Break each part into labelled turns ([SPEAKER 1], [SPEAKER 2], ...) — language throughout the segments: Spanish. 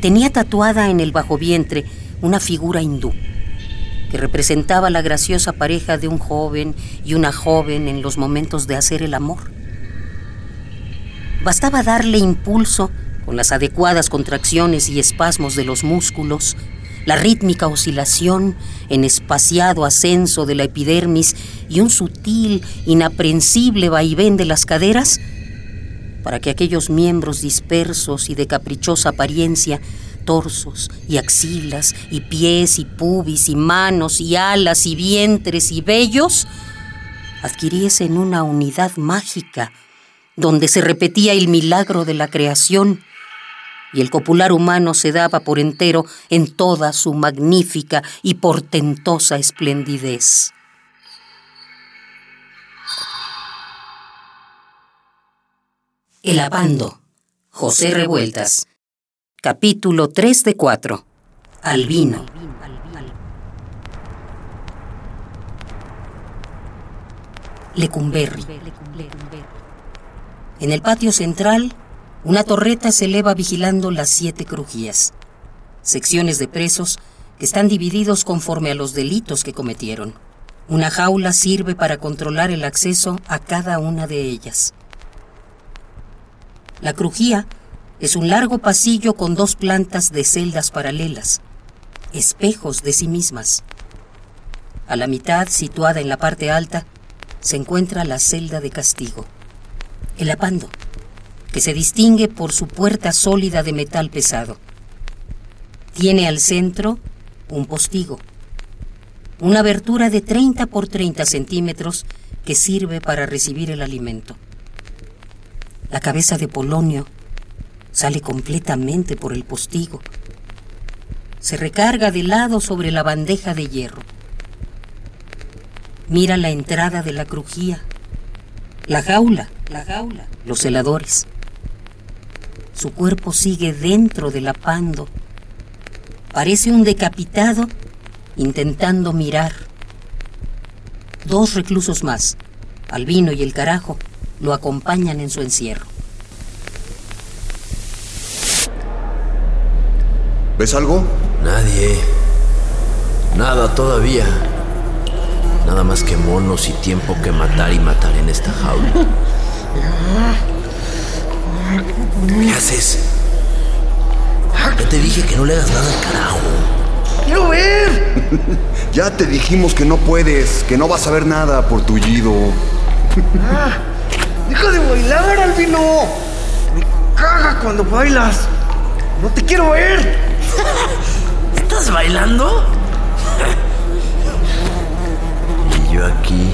[SPEAKER 1] tenía tatuada en el bajo vientre una figura hindú que representaba la graciosa pareja de un joven y una joven en los momentos de hacer el amor. Bastaba darle impulso con las adecuadas contracciones y espasmos de los músculos, la rítmica oscilación en espaciado ascenso de la epidermis y un sutil, inaprensible vaivén de las caderas, para que aquellos miembros dispersos y de caprichosa apariencia torsos y axilas y pies y pubis y manos y alas y vientres y vellos adquiriesen una unidad mágica donde se repetía el milagro de la creación y el copular humano se daba por entero en toda su magnífica y portentosa esplendidez. El Abando, José Revueltas, Capítulo 3 de 4. Albino. Lecumberri. En el patio central, una torreta se eleva vigilando las siete crujías, secciones de presos que están divididos conforme a los delitos que cometieron. Una jaula sirve para controlar el acceso a cada una de ellas. La crujía es un largo pasillo con dos plantas de celdas paralelas, espejos de sí mismas. A la mitad, situada en la parte alta, se encuentra la celda de castigo, el apando, que se distingue por su puerta sólida de metal pesado. Tiene al centro un postigo, una abertura de 30 por 30 centímetros que sirve para recibir el alimento. La cabeza de Polonio sale completamente por el postigo. Se recarga de lado sobre la bandeja de hierro. Mira la entrada de la crujía, la jaula, la jaula, los heladores. Su cuerpo sigue dentro del apando. Parece un decapitado intentando mirar. Dos reclusos más, Albino y el carajo, lo acompañan en su encierro.
[SPEAKER 2] ¿Ves algo?
[SPEAKER 3] Nadie. Nada todavía. Nada más que monos y tiempo que matar y matar en esta jaula. ¿Qué haces? Ya te dije que no le hagas nada al carajo.
[SPEAKER 4] ¡Quiero ver!
[SPEAKER 2] ya te dijimos que no puedes, que no vas a ver nada por tullido.
[SPEAKER 4] ¡Deja de bailar, Albino! Me caga cuando bailas. ¡No te quiero ver!
[SPEAKER 3] ¿Estás bailando? y yo aquí,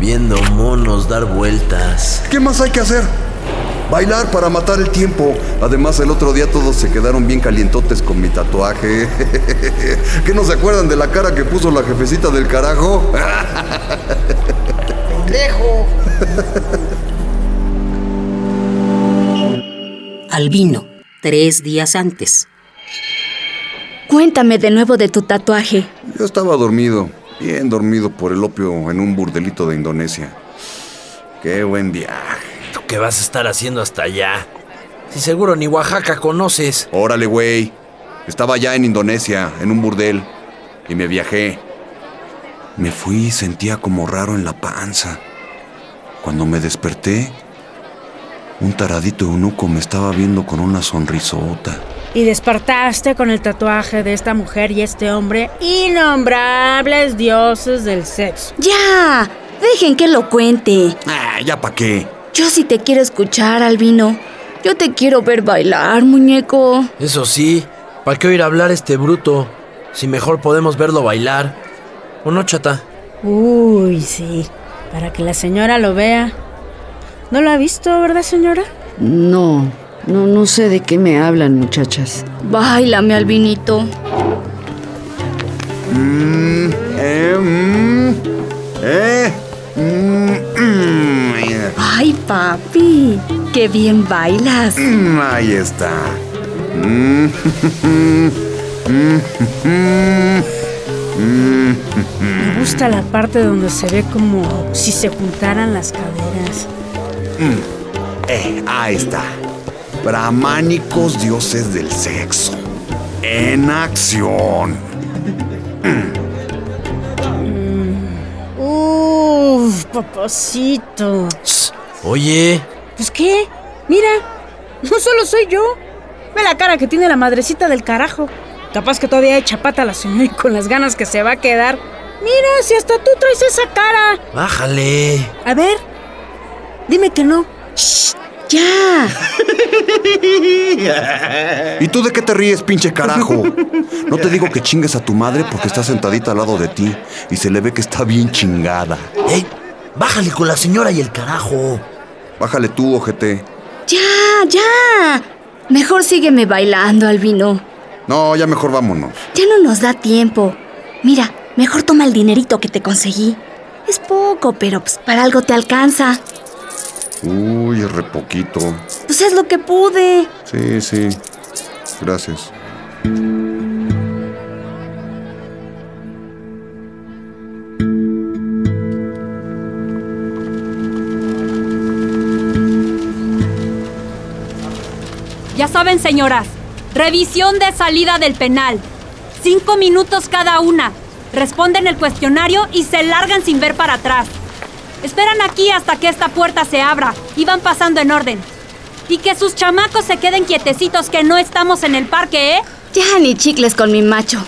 [SPEAKER 3] viendo monos dar vueltas.
[SPEAKER 2] ¿Qué más hay que hacer? Bailar para matar el tiempo. Además, el otro día todos se quedaron bien calientotes con mi tatuaje. ¿Qué no se acuerdan de la cara que puso la jefecita del carajo?
[SPEAKER 4] ¡Pendejo!
[SPEAKER 1] Albino, tres días antes.
[SPEAKER 5] Cuéntame de nuevo de tu tatuaje.
[SPEAKER 2] Yo estaba dormido, bien dormido por el opio en un burdelito de Indonesia. Qué buen viaje.
[SPEAKER 3] ¿Tú qué vas a estar haciendo hasta allá? Si seguro ni Oaxaca conoces.
[SPEAKER 2] Órale, güey. Estaba allá en Indonesia, en un burdel, y me viajé. Me fui y sentía como raro en la panza. Cuando me desperté, un taradito eunuco me estaba viendo con una sonrisota
[SPEAKER 6] y despertaste con el tatuaje de esta mujer y este hombre innombrables dioses del sexo.
[SPEAKER 5] ¡Ya! Dejen que lo cuente.
[SPEAKER 2] Ah, ¿ya pa' qué?
[SPEAKER 5] Yo sí te quiero escuchar, Albino. Yo te quiero ver bailar, muñeco.
[SPEAKER 3] Eso sí, ¿para qué oír hablar este bruto? Si mejor podemos verlo bailar. ¿O no, chata?
[SPEAKER 6] Uy, sí. Para que la señora lo vea. ¿No lo ha visto, verdad, señora?
[SPEAKER 7] No, no, no sé de qué me hablan, muchachas.
[SPEAKER 5] Báilame, Albinito.
[SPEAKER 2] Mm, eh, mm, eh,
[SPEAKER 5] mm, Ay, papi, qué bien bailas.
[SPEAKER 2] ahí está.
[SPEAKER 6] Me gusta la parte donde se ve como si se juntaran las caderas.
[SPEAKER 2] Eh, ahí está. Brahmánicos dioses del sexo. En acción.
[SPEAKER 6] Uf, papacito.
[SPEAKER 3] Oye,
[SPEAKER 6] Pues qué, mira, no solo soy yo. Ve la cara que tiene la madrecita del carajo. Capaz que todavía echa pata la señora y con las ganas que se va a quedar. Mira, si hasta tú traes esa cara.
[SPEAKER 3] bájale.
[SPEAKER 6] A ver, dime que no.
[SPEAKER 5] Ya.
[SPEAKER 2] ¿Y tú de qué te ríes, pinche carajo? No te digo que chingues a tu madre porque está sentadita al lado de ti y se le ve que está bien chingada.
[SPEAKER 3] Ey, bájale con la señora y el carajo.
[SPEAKER 2] Bájale tú, ojete.
[SPEAKER 5] Ya, ya. Mejor sígueme bailando, Albino.
[SPEAKER 2] No, ya mejor vámonos.
[SPEAKER 5] Ya no nos da tiempo. Mira, mejor toma el dinerito que te conseguí. Es poco, pero pues, para algo te alcanza.
[SPEAKER 2] Uy, es re poquito.
[SPEAKER 5] Pues es lo que pude.
[SPEAKER 2] Sí, sí. Gracias.
[SPEAKER 8] Ya saben, señoras, revisión de salida del penal. Cinco minutos cada una. Responden el cuestionario y se largan sin ver para atrás. Esperan aquí hasta que esta puerta se abra y van pasando en orden. Y que sus chamacos se queden quietecitos que no estamos en el parque, ¿eh?
[SPEAKER 5] Ya ni chicles con mi macho.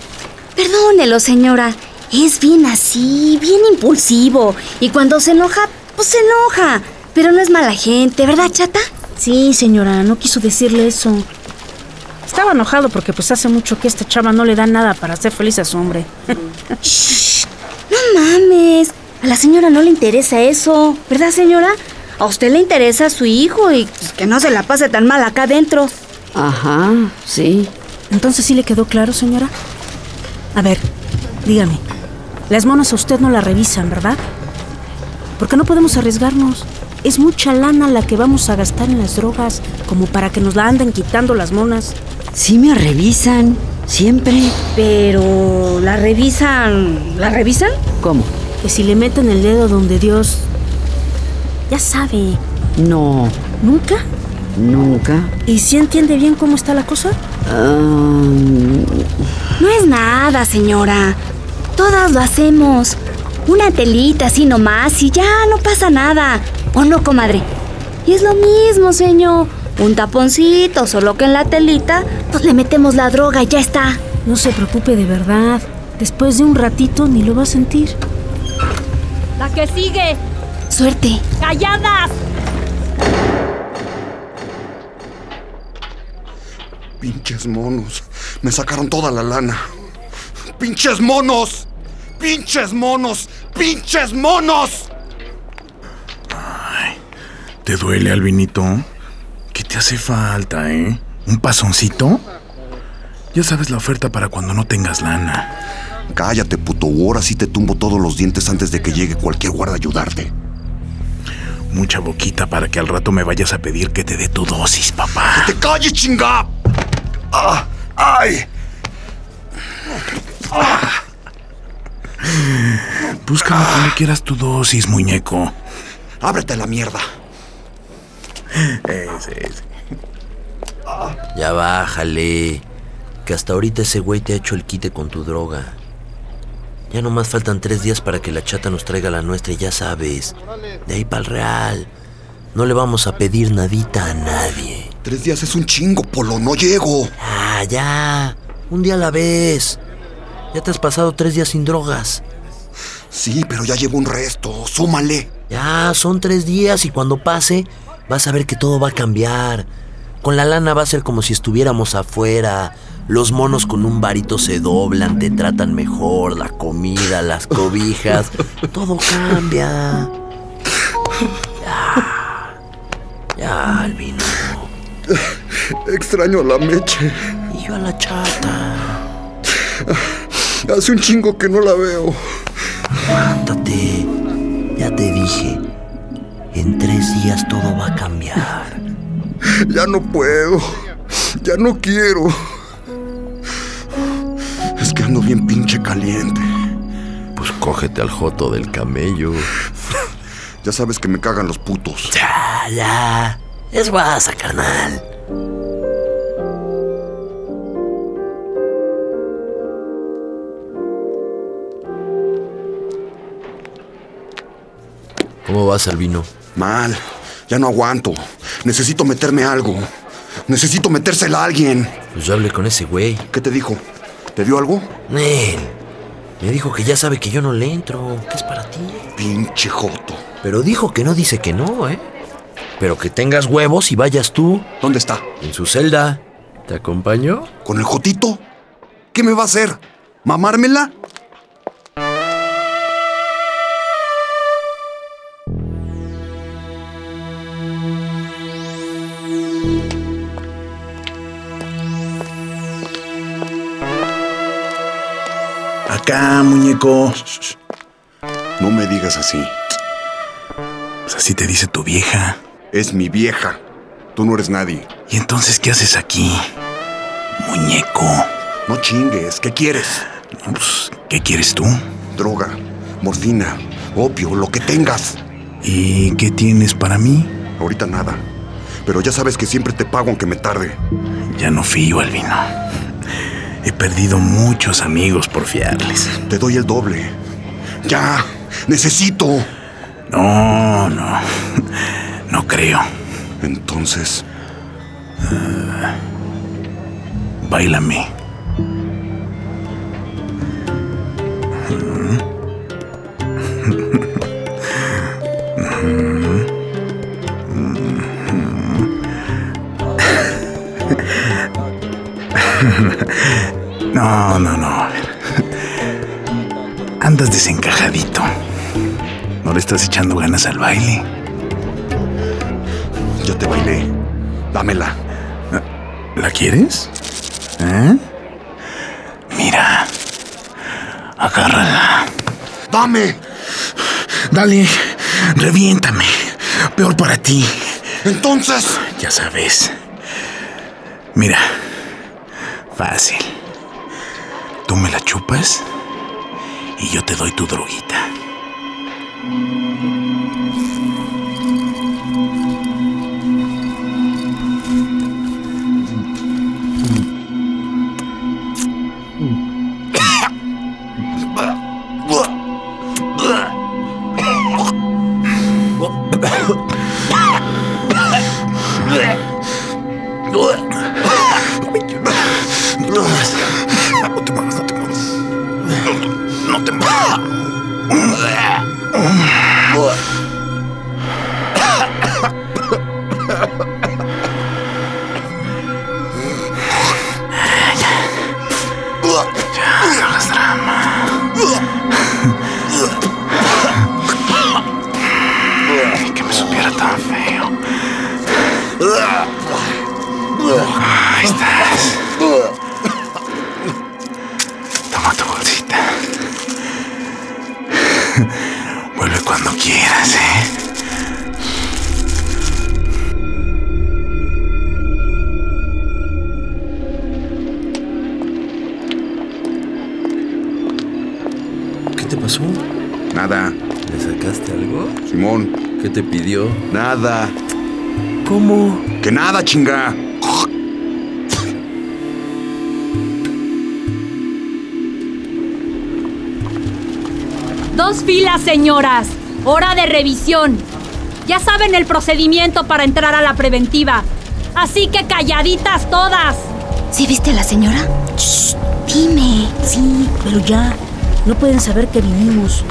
[SPEAKER 5] Perdónelo, señora. Es bien así, bien impulsivo. Y cuando se enoja, pues se enoja. Pero no es mala gente, ¿verdad, chata?
[SPEAKER 6] Sí, señora, no quiso decirle eso. Estaba enojado porque pues hace mucho que esta chava no le da nada para hacer feliz a su hombre.
[SPEAKER 5] No mames. A la señora no le interesa eso, ¿verdad, señora? A usted le interesa a su hijo y pues, que no se la pase tan mal acá adentro.
[SPEAKER 7] Ajá, sí.
[SPEAKER 6] Entonces sí le quedó claro, señora. A ver, dígame. Las monas a usted no la revisan, ¿verdad? Porque no podemos arriesgarnos. Es mucha lana la que vamos a gastar en las drogas, como para que nos la anden quitando las monas.
[SPEAKER 7] Sí me revisan, siempre.
[SPEAKER 5] Pero la revisan. ¿La revisan?
[SPEAKER 7] ¿Cómo?
[SPEAKER 6] Que si le meten el dedo donde Dios. Ya sabe.
[SPEAKER 7] No,
[SPEAKER 6] ¿Nunca?
[SPEAKER 7] nunca.
[SPEAKER 6] ¿Y si entiende bien cómo está la cosa?
[SPEAKER 7] Ah,
[SPEAKER 5] No es nada, señora. Todas lo hacemos. Una telita así nomás y ya no pasa nada. ¿O no, comadre? Y es lo mismo, señor. Un taponcito, solo que en la telita, pues le metemos la droga y ya está.
[SPEAKER 6] No se preocupe de verdad. Después de un ratito ni lo va a sentir.
[SPEAKER 8] La que sigue.
[SPEAKER 5] Suerte.
[SPEAKER 8] ¡Calladas!
[SPEAKER 2] Pinches monos. Me sacaron toda la lana. ¡Pinches monos! ¡Pinches monos! ¡Pinches monos!
[SPEAKER 9] ¿Te duele, Albinito? ¿Qué te hace falta, eh? ¿Un pasoncito? Ya sabes la oferta para cuando no tengas lana.
[SPEAKER 2] Cállate, puto. Ahora sí te tumbo todos los dientes antes de que llegue cualquier guarda a ayudarte.
[SPEAKER 9] Mucha boquita para que al rato me vayas a pedir que te dé tu dosis, papá.
[SPEAKER 2] ¡Te calles, chinga! ¡Ah! ¡Ay!
[SPEAKER 9] Búscame cuando quieras tu dosis, muñeco.
[SPEAKER 2] ¡Ábrete la mierda!
[SPEAKER 3] Ya bájale. Que hasta ahorita ese güey te ha hecho el quite con tu droga. Ya nomás faltan tres días para que la chata nos traiga la nuestra y ya sabes. De ahí para el real. No le vamos a pedir nadita a nadie.
[SPEAKER 2] Tres días es un chingo, Polo. No llego.
[SPEAKER 3] Ah, ya. Un día a la vez. Ya te has pasado tres días sin drogas.
[SPEAKER 2] Sí, pero ya llevo un resto. Súmale.
[SPEAKER 3] Ya, son tres días y cuando pase, vas a ver que todo va a cambiar. Con la lana va a ser como si estuviéramos afuera. Los monos con un varito se doblan, te tratan mejor, la comida, las cobijas, todo cambia. Ya. Ya, Albino.
[SPEAKER 2] Extraño a la meche.
[SPEAKER 3] Y yo a la chata.
[SPEAKER 2] Hace un chingo que no la veo.
[SPEAKER 3] Levántate. Ya te dije. En tres días todo va a cambiar.
[SPEAKER 2] Ya no puedo. Ya no quiero. Es que ando bien pinche caliente.
[SPEAKER 3] Pues cógete al joto del camello.
[SPEAKER 2] Ya sabes que me cagan los putos.
[SPEAKER 3] Ya, ya. Es guasa, carnal. ¿Cómo vas, Albino?
[SPEAKER 2] Mal. Ya no aguanto. Necesito meterme algo. Necesito metérsela a alguien.
[SPEAKER 3] Pues yo hablé con ese güey.
[SPEAKER 2] ¿Qué te dijo? ¿Te dio algo?
[SPEAKER 3] Nel. Me dijo que ya sabe que yo no le entro, que es para ti.
[SPEAKER 2] Pinche joto.
[SPEAKER 3] Pero dijo que no dice que no, ¿eh? Pero que tengas huevos y vayas tú.
[SPEAKER 2] ¿Dónde está?
[SPEAKER 3] En su celda. ¿Te acompañó?
[SPEAKER 2] ¿Con el jotito? ¿Qué me va a hacer? ¿Mamármela?
[SPEAKER 9] Acá, muñeco.
[SPEAKER 2] No me digas así.
[SPEAKER 9] Pues así te dice tu vieja.
[SPEAKER 2] Es mi vieja. Tú no eres nadie.
[SPEAKER 9] ¿Y entonces qué haces aquí? Muñeco.
[SPEAKER 2] No chingues. ¿Qué quieres?
[SPEAKER 9] Pues, ¿qué quieres tú?
[SPEAKER 2] Droga, morfina, opio, lo que tengas.
[SPEAKER 9] ¿Y qué tienes para mí?
[SPEAKER 2] Ahorita nada. Pero ya sabes que siempre te pago aunque me tarde.
[SPEAKER 9] Ya no fío, Albino. He perdido muchos amigos por fiarles.
[SPEAKER 2] Te doy el doble. Ya, necesito.
[SPEAKER 9] No, no. No creo.
[SPEAKER 2] Entonces,
[SPEAKER 9] Báilame. No, no, no. Andas desencajadito. ¿No le estás echando ganas al baile?
[SPEAKER 2] yo te bailé. Dámela.
[SPEAKER 9] ¿La quieres? ¿Eh? Mira. Agárrala.
[SPEAKER 2] ¡Dame!
[SPEAKER 9] Dale, reviéntame. Peor para ti.
[SPEAKER 2] Entonces,
[SPEAKER 9] Ya sabes. Mira. Fácil. Tú me la chupas y yo te doy tu droguita. No, no Vuelve cuando quieras, ¿eh?
[SPEAKER 3] ¿Qué te pasó?
[SPEAKER 2] nada.
[SPEAKER 3] ¿Le sacaste algo?
[SPEAKER 2] Simón,
[SPEAKER 3] ¿Qué te pidió?
[SPEAKER 2] nada.
[SPEAKER 3] ¿Cómo?
[SPEAKER 2] Que nada, chinga.
[SPEAKER 8] Dos filas, señoras. Hora de revisión. Ya saben el procedimiento para entrar a la preventiva. Así que calladitas todas.
[SPEAKER 5] ¿Sí viste a la señora? Shh, dime.
[SPEAKER 6] Sí, pero ya. No pueden saber que vinimos.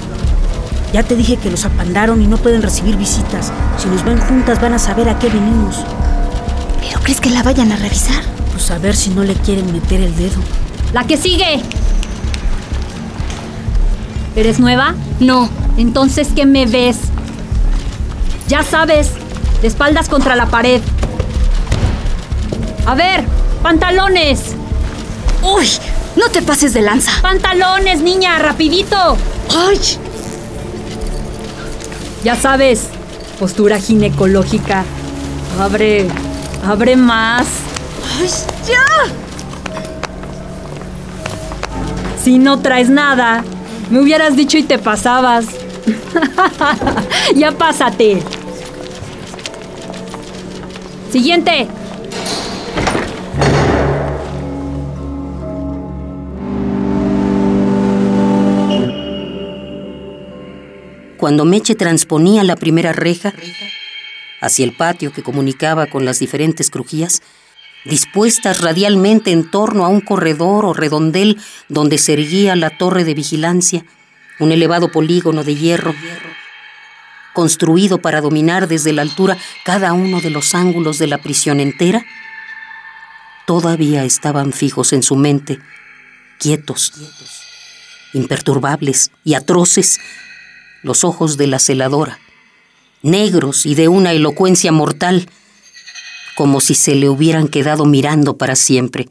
[SPEAKER 6] Ya te dije que los apandaron y no pueden recibir visitas. Si nos ven juntas van a saber a qué venimos.
[SPEAKER 5] ¿Pero crees que la vayan a revisar?
[SPEAKER 6] Pues a ver si no le quieren meter el dedo.
[SPEAKER 8] La que sigue. ¿Eres nueva?
[SPEAKER 5] No.
[SPEAKER 8] Entonces, ¿qué me ves? Ya sabes, de espaldas contra la pared. A ver, pantalones.
[SPEAKER 5] ¡Uy! No te pases de lanza.
[SPEAKER 8] Pantalones, niña, rapidito.
[SPEAKER 5] ¡Ay!
[SPEAKER 8] Ya sabes, postura ginecológica. Abre, abre más.
[SPEAKER 5] ¡Ay, ya!
[SPEAKER 8] Si no traes nada, me hubieras dicho y te pasabas. ya pásate. Siguiente.
[SPEAKER 1] cuando Meche transponía la primera reja hacia el patio que comunicaba con las diferentes crujías, dispuestas radialmente en torno a un corredor o redondel donde se erguía la torre de vigilancia, un elevado polígono de hierro, construido para dominar desde la altura cada uno de los ángulos de la prisión entera, todavía estaban fijos en su mente, quietos, imperturbables y atroces, los ojos de la celadora, negros y de una elocuencia mortal, como si se le hubieran quedado mirando para siempre.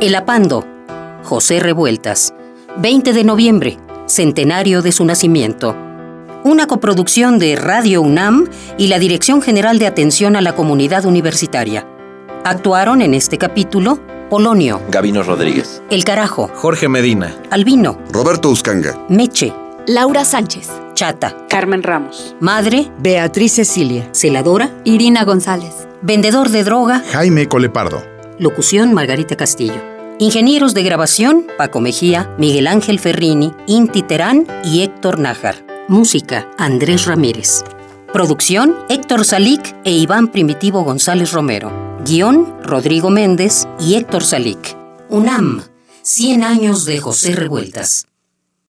[SPEAKER 1] El Apando, José Revueltas, 20 de noviembre, centenario de su nacimiento. Una coproducción de Radio UNAM y la Dirección General de Atención a la Comunidad Universitaria. Actuaron en este capítulo Polonio,
[SPEAKER 10] Gabino Rodríguez,
[SPEAKER 1] El Carajo,
[SPEAKER 10] Jorge Medina,
[SPEAKER 1] Albino,
[SPEAKER 2] Roberto Uscanga,
[SPEAKER 1] Meche,
[SPEAKER 5] Laura Sánchez.
[SPEAKER 1] Chata,
[SPEAKER 6] Carmen Ramos.
[SPEAKER 1] Madre,
[SPEAKER 7] Beatriz Cecilia.
[SPEAKER 1] Celadora,
[SPEAKER 8] Irina González.
[SPEAKER 1] Vendedor de droga,
[SPEAKER 11] Jaime Colepardo.
[SPEAKER 1] Locución Margarita Castillo. Ingenieros de grabación Paco Mejía, Miguel Ángel Ferrini, Inti Terán y Héctor Nájar. Música Andrés Ramírez. Producción Héctor Salic e Iván Primitivo González Romero. Guión Rodrigo Méndez y Héctor Salic. UNAM. 100 años de José Revueltas.